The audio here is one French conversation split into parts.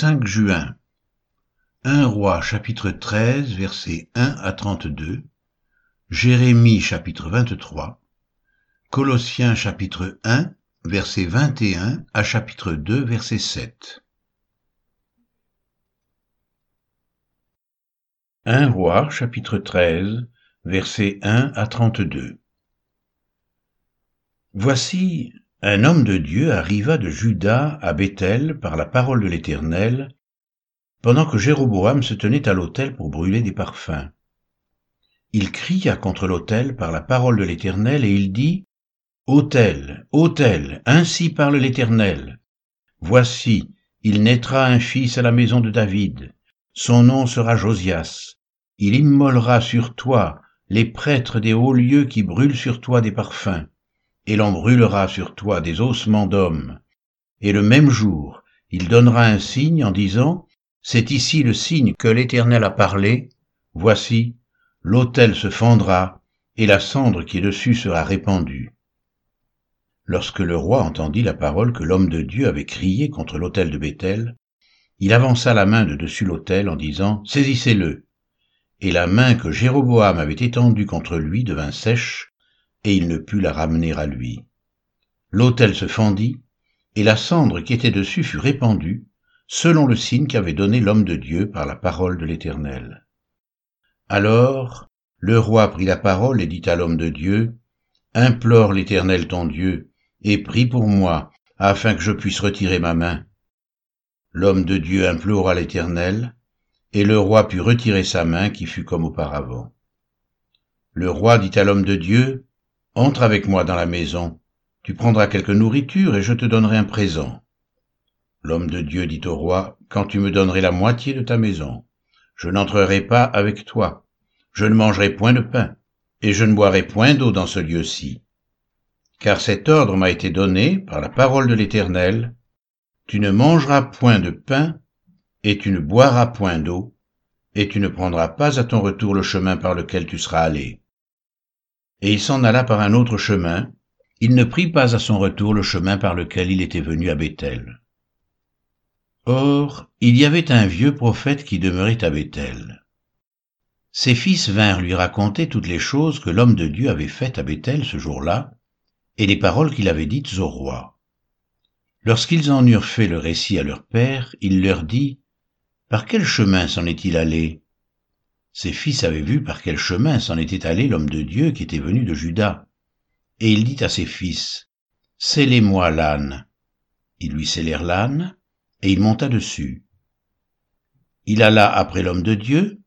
5 juin. 1 roi chapitre 13 versets 1 à 32 Jérémie chapitre 23 Colossiens chapitre 1 verset 21 à chapitre 2 verset 7 1 roi chapitre 13 versets 1 à 32 Voici un homme de Dieu arriva de Juda à Bethel par la parole de l'Éternel, pendant que Jéroboam se tenait à l'autel pour brûler des parfums. Il cria contre l'autel par la parole de l'Éternel, et il dit, Autel, autel, ainsi parle l'Éternel. Voici, il naîtra un fils à la maison de David. Son nom sera Josias. Il immolera sur toi les prêtres des hauts lieux qui brûlent sur toi des parfums et l'on brûlera sur toi des ossements d'hommes. Et le même jour, il donnera un signe en disant, C'est ici le signe que l'Éternel a parlé, voici, l'autel se fendra, et la cendre qui est dessus sera répandue. Lorsque le roi entendit la parole que l'homme de Dieu avait criée contre l'autel de Béthel, il avança la main de dessus l'autel en disant, Saisissez-le. Et la main que Jéroboam avait étendue contre lui devint sèche, et il ne put la ramener à lui. L'autel se fendit, et la cendre qui était dessus fut répandue, selon le signe qu'avait donné l'homme de Dieu par la parole de l'Éternel. Alors le roi prit la parole et dit à l'homme de Dieu, Implore l'Éternel ton Dieu, et prie pour moi, afin que je puisse retirer ma main. L'homme de Dieu implora l'Éternel, et le roi put retirer sa main qui fut comme auparavant. Le roi dit à l'homme de Dieu, entre avec moi dans la maison, tu prendras quelque nourriture et je te donnerai un présent. L'homme de Dieu dit au roi, Quand tu me donnerais la moitié de ta maison, je n'entrerai pas avec toi, je ne mangerai point de pain, et je ne boirai point d'eau dans ce lieu-ci. Car cet ordre m'a été donné par la parole de l'Éternel, tu ne mangeras point de pain, et tu ne boiras point d'eau, et tu ne prendras pas à ton retour le chemin par lequel tu seras allé et il s'en alla par un autre chemin, il ne prit pas à son retour le chemin par lequel il était venu à Béthel. Or, il y avait un vieux prophète qui demeurait à Béthel. Ses fils vinrent lui raconter toutes les choses que l'homme de Dieu avait faites à Béthel ce jour-là, et les paroles qu'il avait dites au roi. Lorsqu'ils en eurent fait le récit à leur père, il leur dit, Par quel chemin s'en est-il allé? Ses fils avaient vu par quel chemin s'en était allé l'homme de Dieu qui était venu de Juda. Et il dit à ses fils, Scellez-moi l'âne. Ils lui scellèrent l'âne, et il monta dessus. Il alla après l'homme de Dieu,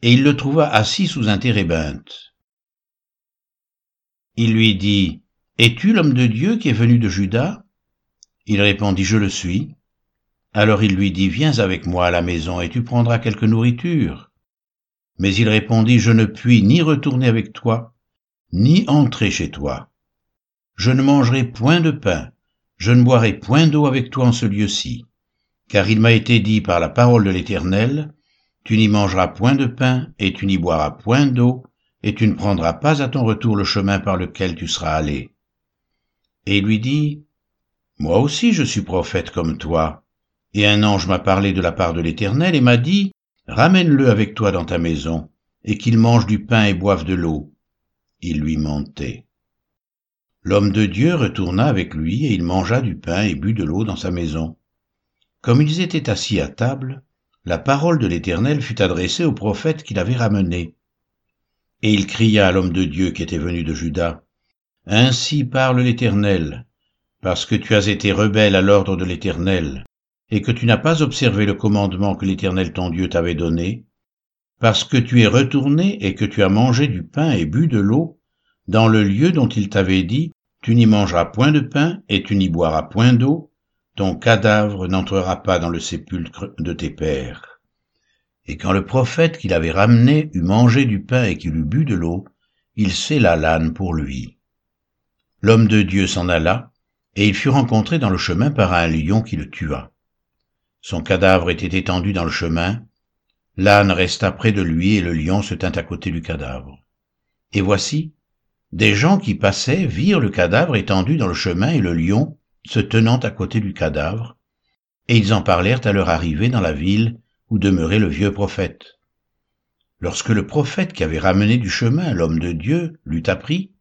et il le trouva assis sous un térébinthe. Il lui dit, Es-tu l'homme de Dieu qui est venu de Juda? Il répondit, Je le suis. Alors il lui dit, Viens avec moi à la maison, et tu prendras quelque nourriture. Mais il répondit, Je ne puis ni retourner avec toi, ni entrer chez toi. Je ne mangerai point de pain, je ne boirai point d'eau avec toi en ce lieu-ci. Car il m'a été dit par la parole de l'Éternel, Tu n'y mangeras point de pain, et tu n'y boiras point d'eau, et tu ne prendras pas à ton retour le chemin par lequel tu seras allé. Et il lui dit, Moi aussi je suis prophète comme toi, et un ange m'a parlé de la part de l'Éternel et m'a dit, Ramène-le avec toi dans ta maison, et qu'il mange du pain et boive de l'eau. Il lui mentait. L'homme de Dieu retourna avec lui, et il mangea du pain et but de l'eau dans sa maison. Comme ils étaient assis à table, la parole de l'Éternel fut adressée au prophète qu'il avait ramené. Et il cria à l'homme de Dieu qui était venu de Juda, Ainsi parle l'Éternel, parce que tu as été rebelle à l'ordre de l'Éternel, et que tu n'as pas observé le commandement que l'Éternel ton Dieu t'avait donné, parce que tu es retourné et que tu as mangé du pain et bu de l'eau, dans le lieu dont il t'avait dit, tu n'y mangeras point de pain et tu n'y boiras point d'eau, ton cadavre n'entrera pas dans le sépulcre de tes pères. Et quand le prophète qui l'avait ramené eut mangé du pain et qu'il eut bu de l'eau, il scella l'âne pour lui. L'homme de Dieu s'en alla, et il fut rencontré dans le chemin par un lion qui le tua. Son cadavre était étendu dans le chemin. L'âne resta près de lui et le lion se tint à côté du cadavre. Et voici, des gens qui passaient virent le cadavre étendu dans le chemin et le lion se tenant à côté du cadavre, et ils en parlèrent à leur arrivée dans la ville où demeurait le vieux prophète. Lorsque le prophète qui avait ramené du chemin l'homme de Dieu l'eut appris,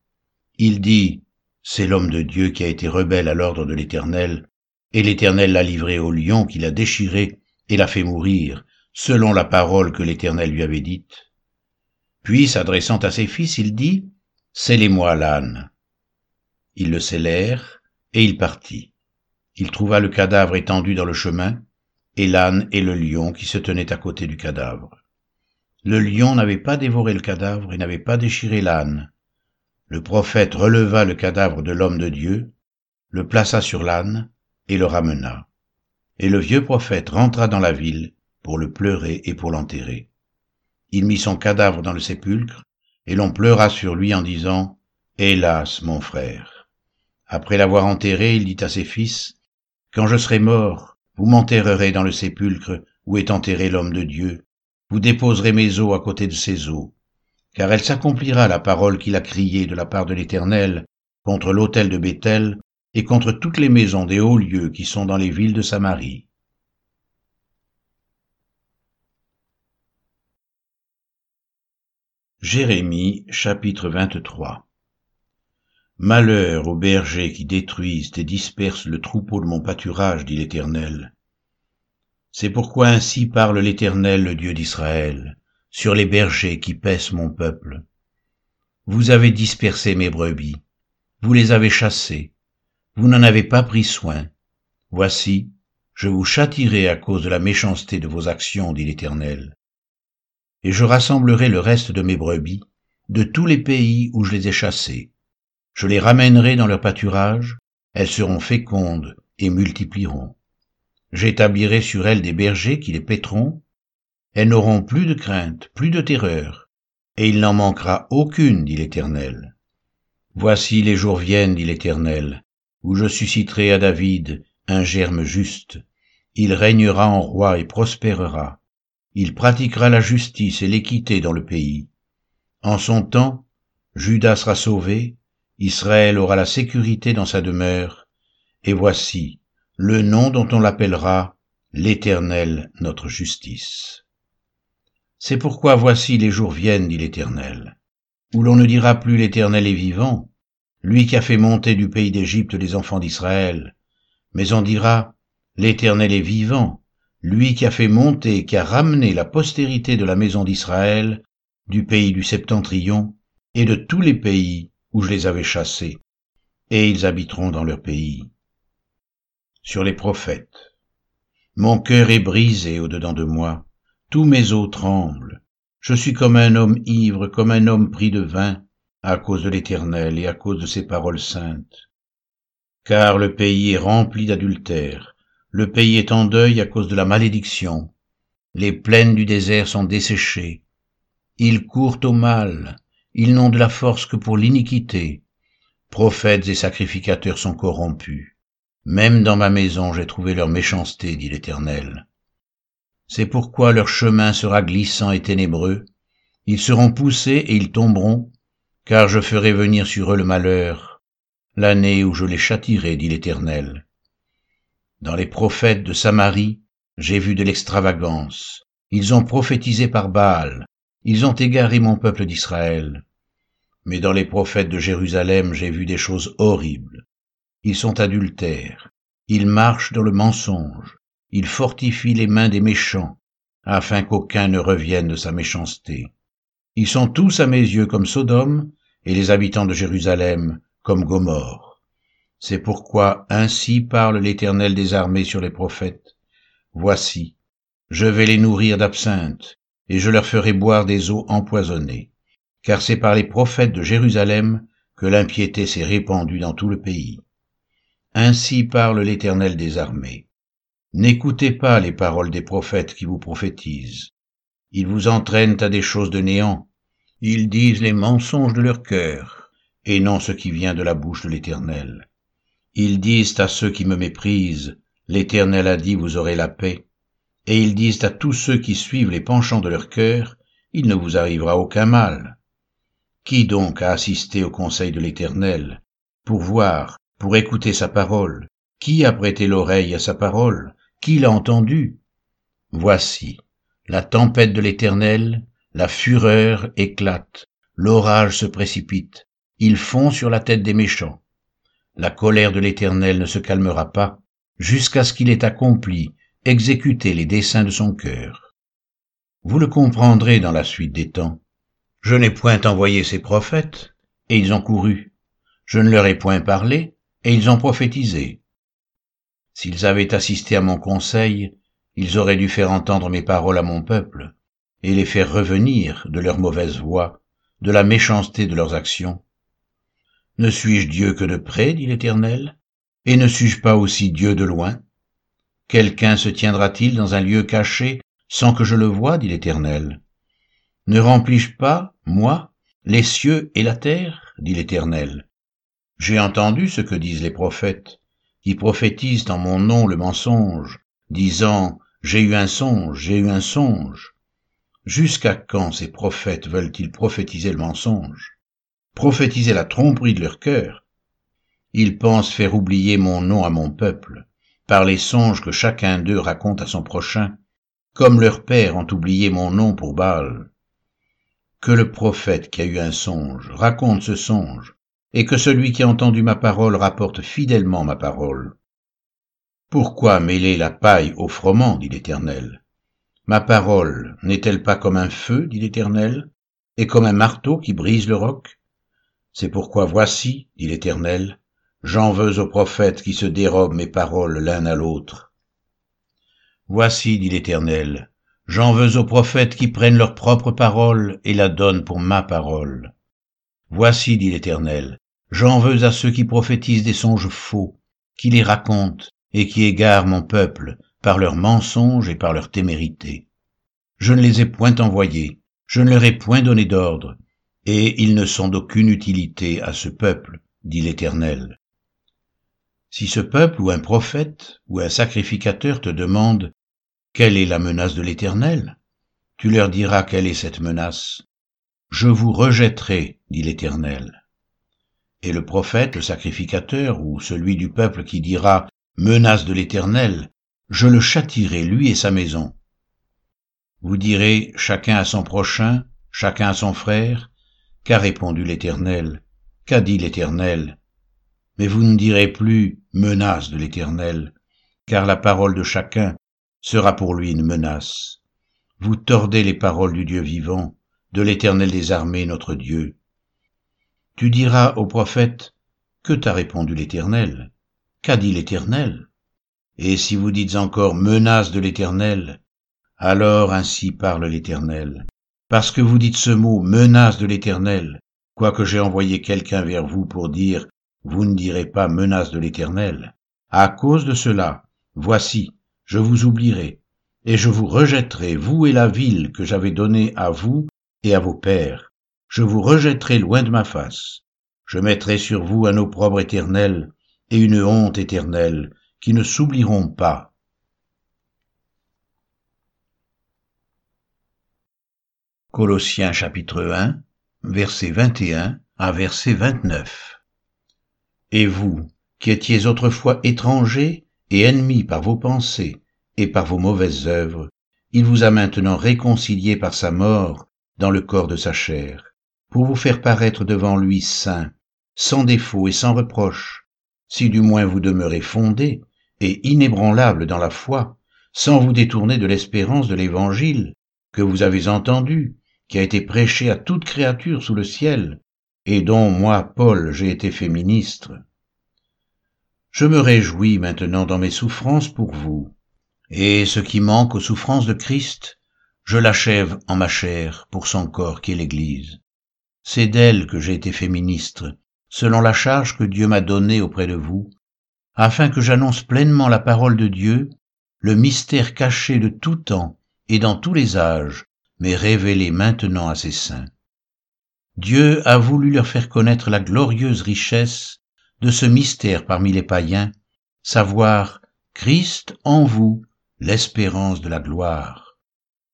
il dit, C'est l'homme de Dieu qui a été rebelle à l'ordre de l'Éternel, et l'Éternel l'a livré au lion qui l'a déchiré et l'a fait mourir, selon la parole que l'Éternel lui avait dite. Puis, s'adressant à ses fils, il dit, Scellez-moi l'âne. Ils le scellèrent, et il partit. Il trouva le cadavre étendu dans le chemin, et l'âne et le lion qui se tenaient à côté du cadavre. Le lion n'avait pas dévoré le cadavre et n'avait pas déchiré l'âne. Le prophète releva le cadavre de l'homme de Dieu, le plaça sur l'âne et le ramena. Et le vieux prophète rentra dans la ville pour le pleurer et pour l'enterrer. Il mit son cadavre dans le sépulcre, et l'on pleura sur lui en disant, Hélas, mon frère. Après l'avoir enterré, il dit à ses fils, Quand je serai mort, vous m'enterrerez dans le sépulcre où est enterré l'homme de Dieu, vous déposerez mes os à côté de ses os, car elle s'accomplira la parole qu'il a criée de la part de l'Éternel contre l'autel de Béthel et contre toutes les maisons des hauts lieux qui sont dans les villes de Samarie. Jérémie chapitre 23 Malheur aux bergers qui détruisent et dispersent le troupeau de mon pâturage, dit l'Éternel. C'est pourquoi ainsi parle l'Éternel, le Dieu d'Israël, sur les bergers qui paissent mon peuple. Vous avez dispersé mes brebis, vous les avez chassées, vous n'en avez pas pris soin. Voici, je vous châtirai à cause de la méchanceté de vos actions, dit l'Éternel et je rassemblerai le reste de mes brebis de tous les pays où je les ai chassées. Je les ramènerai dans leur pâturage, elles seront fécondes et multiplieront. J'établirai sur elles des bergers qui les paîtront, elles n'auront plus de crainte, plus de terreur, et il n'en manquera aucune, dit l'Éternel. Voici les jours viennent, dit l'Éternel, où je susciterai à David un germe juste. Il régnera en roi et prospérera il pratiquera la justice et l'équité dans le pays. En son temps, Judas sera sauvé, Israël aura la sécurité dans sa demeure, et voici le nom dont on l'appellera l'Éternel notre justice. C'est pourquoi voici les jours viennent, dit l'Éternel, où l'on ne dira plus l'Éternel est vivant, lui qui a fait monter du pays d'Égypte les enfants d'Israël, mais on dira l'Éternel est vivant, lui qui a fait monter, qui a ramené la postérité de la maison d'Israël, du pays du septentrion, et de tous les pays où je les avais chassés, et ils habiteront dans leur pays. Sur les prophètes. Mon cœur est brisé au-dedans de moi, tous mes os tremblent, je suis comme un homme ivre, comme un homme pris de vin, à cause de l'Éternel et à cause de ses paroles saintes. Car le pays est rempli d'adultère, le pays est en deuil à cause de la malédiction. Les plaines du désert sont desséchées. Ils courent au mal. Ils n'ont de la force que pour l'iniquité. Prophètes et sacrificateurs sont corrompus. Même dans ma maison j'ai trouvé leur méchanceté, dit l'Éternel. C'est pourquoi leur chemin sera glissant et ténébreux. Ils seront poussés et ils tomberont, car je ferai venir sur eux le malheur, l'année où je les châtirai, dit l'Éternel. Dans les prophètes de Samarie, j'ai vu de l'extravagance. Ils ont prophétisé par Baal. Ils ont égaré mon peuple d'Israël. Mais dans les prophètes de Jérusalem, j'ai vu des choses horribles. Ils sont adultères. Ils marchent dans le mensonge. Ils fortifient les mains des méchants, afin qu'aucun ne revienne de sa méchanceté. Ils sont tous à mes yeux comme Sodome, et les habitants de Jérusalem comme Gomorre. C'est pourquoi ainsi parle l'Éternel des armées sur les prophètes. Voici, je vais les nourrir d'absinthe, et je leur ferai boire des eaux empoisonnées, car c'est par les prophètes de Jérusalem que l'impiété s'est répandue dans tout le pays. Ainsi parle l'Éternel des armées. N'écoutez pas les paroles des prophètes qui vous prophétisent. Ils vous entraînent à des choses de néant. Ils disent les mensonges de leur cœur, et non ce qui vient de la bouche de l'Éternel. Ils disent à ceux qui me méprisent, L'Éternel a dit, vous aurez la paix. Et ils disent à tous ceux qui suivent les penchants de leur cœur, il ne vous arrivera aucun mal. Qui donc a assisté au conseil de l'Éternel, pour voir, pour écouter sa parole? Qui a prêté l'oreille à sa parole? Qui l'a entendu? Voici, la tempête de l'Éternel, la fureur éclate, l'orage se précipite, il fond sur la tête des méchants. La colère de l'Éternel ne se calmera pas, jusqu'à ce qu'il ait accompli, exécuté les desseins de son cœur. Vous le comprendrez dans la suite des temps. Je n'ai point envoyé ces prophètes, et ils ont couru. Je ne leur ai point parlé, et ils ont prophétisé. S'ils avaient assisté à mon conseil, ils auraient dû faire entendre mes paroles à mon peuple, et les faire revenir de leur mauvaise voie, de la méchanceté de leurs actions. Ne suis-je Dieu que de près, dit l'Éternel, et ne suis-je pas aussi Dieu de loin? Quelqu'un se tiendra-t-il dans un lieu caché sans que je le voie, dit l'Éternel? Ne remplis-je pas, moi, les cieux et la terre, dit l'Éternel J'ai entendu ce que disent les prophètes, qui prophétisent en mon nom le mensonge, disant j'ai eu un songe, j'ai eu un songe. Jusqu'à quand ces prophètes veulent-ils prophétiser le mensonge, prophétiser la tromperie de leur cœur? Ils pensent faire oublier mon nom à mon peuple, par les songes que chacun d'eux raconte à son prochain, comme leurs pères ont oublié mon nom pour Baal. Que le prophète qui a eu un songe raconte ce songe, et que celui qui a entendu ma parole rapporte fidèlement ma parole. Pourquoi mêler la paille au froment, dit l'Éternel? Ma parole n'est-elle pas comme un feu, dit l'Éternel, et comme un marteau qui brise le roc? C'est pourquoi voici, dit l'Éternel, j'en veux aux prophètes qui se dérobent mes paroles l'un à l'autre. Voici, dit l'Éternel, j'en veux aux prophètes qui prennent leur propre parole et la donnent pour ma parole. Voici, dit l'Éternel, j'en veux à ceux qui prophétisent des songes faux, qui les racontent et qui égarent mon peuple par leurs mensonges et par leur témérité. Je ne les ai point envoyés, je ne leur ai point donné d'ordre, et ils ne sont d'aucune utilité à ce peuple, dit l'Éternel. Si ce peuple ou un prophète ou un sacrificateur te demande quelle est la menace de l'Éternel, tu leur diras quelle est cette menace? Je vous rejetterai, dit l'Éternel. Et le prophète, le sacrificateur, ou celui du peuple qui dira menace de l'Éternel, je le châtirai, lui et sa maison. Vous direz, chacun à son prochain, chacun à son frère, qu'a répondu l'Éternel, qu'a dit l'Éternel. Mais vous ne direz plus menace de l'Éternel, car la parole de chacun sera pour lui une menace. Vous tordez les paroles du Dieu vivant, de l'Éternel des armées, notre Dieu. Tu diras au prophète, que t'a répondu l'Éternel Qu'a dit l'Éternel Et si vous dites encore menace de l'Éternel, alors ainsi parle l'Éternel. Parce que vous dites ce mot menace de l'Éternel, quoique j'ai envoyé quelqu'un vers vous pour dire vous ne direz pas menace de l'Éternel. À cause de cela, voici, je vous oublierai, et je vous rejetterai, vous et la ville que j'avais donnée à vous et à vos pères. Je vous rejetterai loin de ma face. Je mettrai sur vous un opprobre éternel, et une honte éternelle qui ne s'oublieront pas. Colossiens chapitre 1, verset 21 à verset 29. Et vous, qui étiez autrefois étrangers et ennemis par vos pensées et par vos mauvaises œuvres, il vous a maintenant réconciliés par sa mort dans le corps de sa chair, pour vous faire paraître devant lui saint, sans défaut et sans reproche, si du moins vous demeurez fondé et inébranlable dans la foi, sans vous détourner de l'espérance de l'Évangile que vous avez entendu, qui a été prêché à toute créature sous le ciel, et dont moi, Paul, j'ai été fait ministre. Je me réjouis maintenant dans mes souffrances pour vous, et ce qui manque aux souffrances de Christ, je l'achève en ma chair pour son corps qui est l'Église. C'est d'elle que j'ai été fait ministre, selon la charge que Dieu m'a donnée auprès de vous, afin que j'annonce pleinement la parole de Dieu, le mystère caché de tout temps et dans tous les âges, mais révélé maintenant à ses saints. Dieu a voulu leur faire connaître la glorieuse richesse de ce mystère parmi les païens, savoir Christ en vous, l'espérance de la gloire.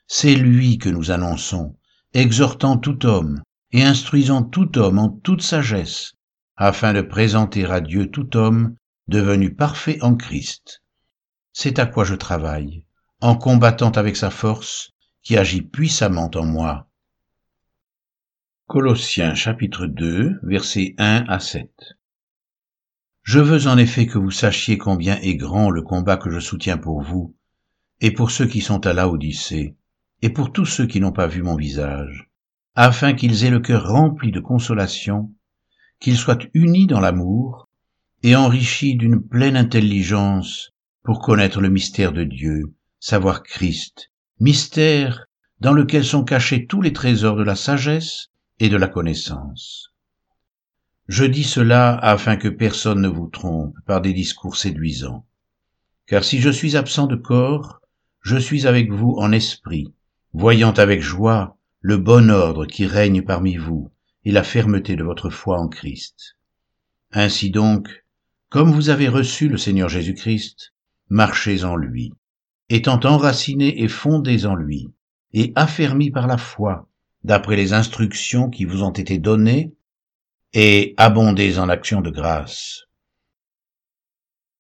C'est lui que nous annonçons, exhortant tout homme et instruisant tout homme en toute sagesse, afin de présenter à Dieu tout homme devenu parfait en Christ. c'est à quoi je travaille, en combattant avec sa force qui agit puissamment en moi. Colossiens chapitre 2 versets 1 à 7 Je veux en effet que vous sachiez combien est grand le combat que je soutiens pour vous, et pour ceux qui sont à Laodicée, et pour tous ceux qui n'ont pas vu mon visage, afin qu'ils aient le cœur rempli de consolation, qu'ils soient unis dans l'amour, et enrichis d'une pleine intelligence pour connaître le mystère de Dieu, savoir Christ, mystère dans lequel sont cachés tous les trésors de la sagesse et de la connaissance. Je dis cela afin que personne ne vous trompe par des discours séduisants. Car si je suis absent de corps, je suis avec vous en esprit, voyant avec joie le bon ordre qui règne parmi vous et la fermeté de votre foi en Christ. Ainsi donc, comme vous avez reçu le Seigneur Jésus-Christ, marchez en lui, étant enracinés et fondés en lui, et affermis par la foi, d'après les instructions qui vous ont été données, et abondez en actions de grâce.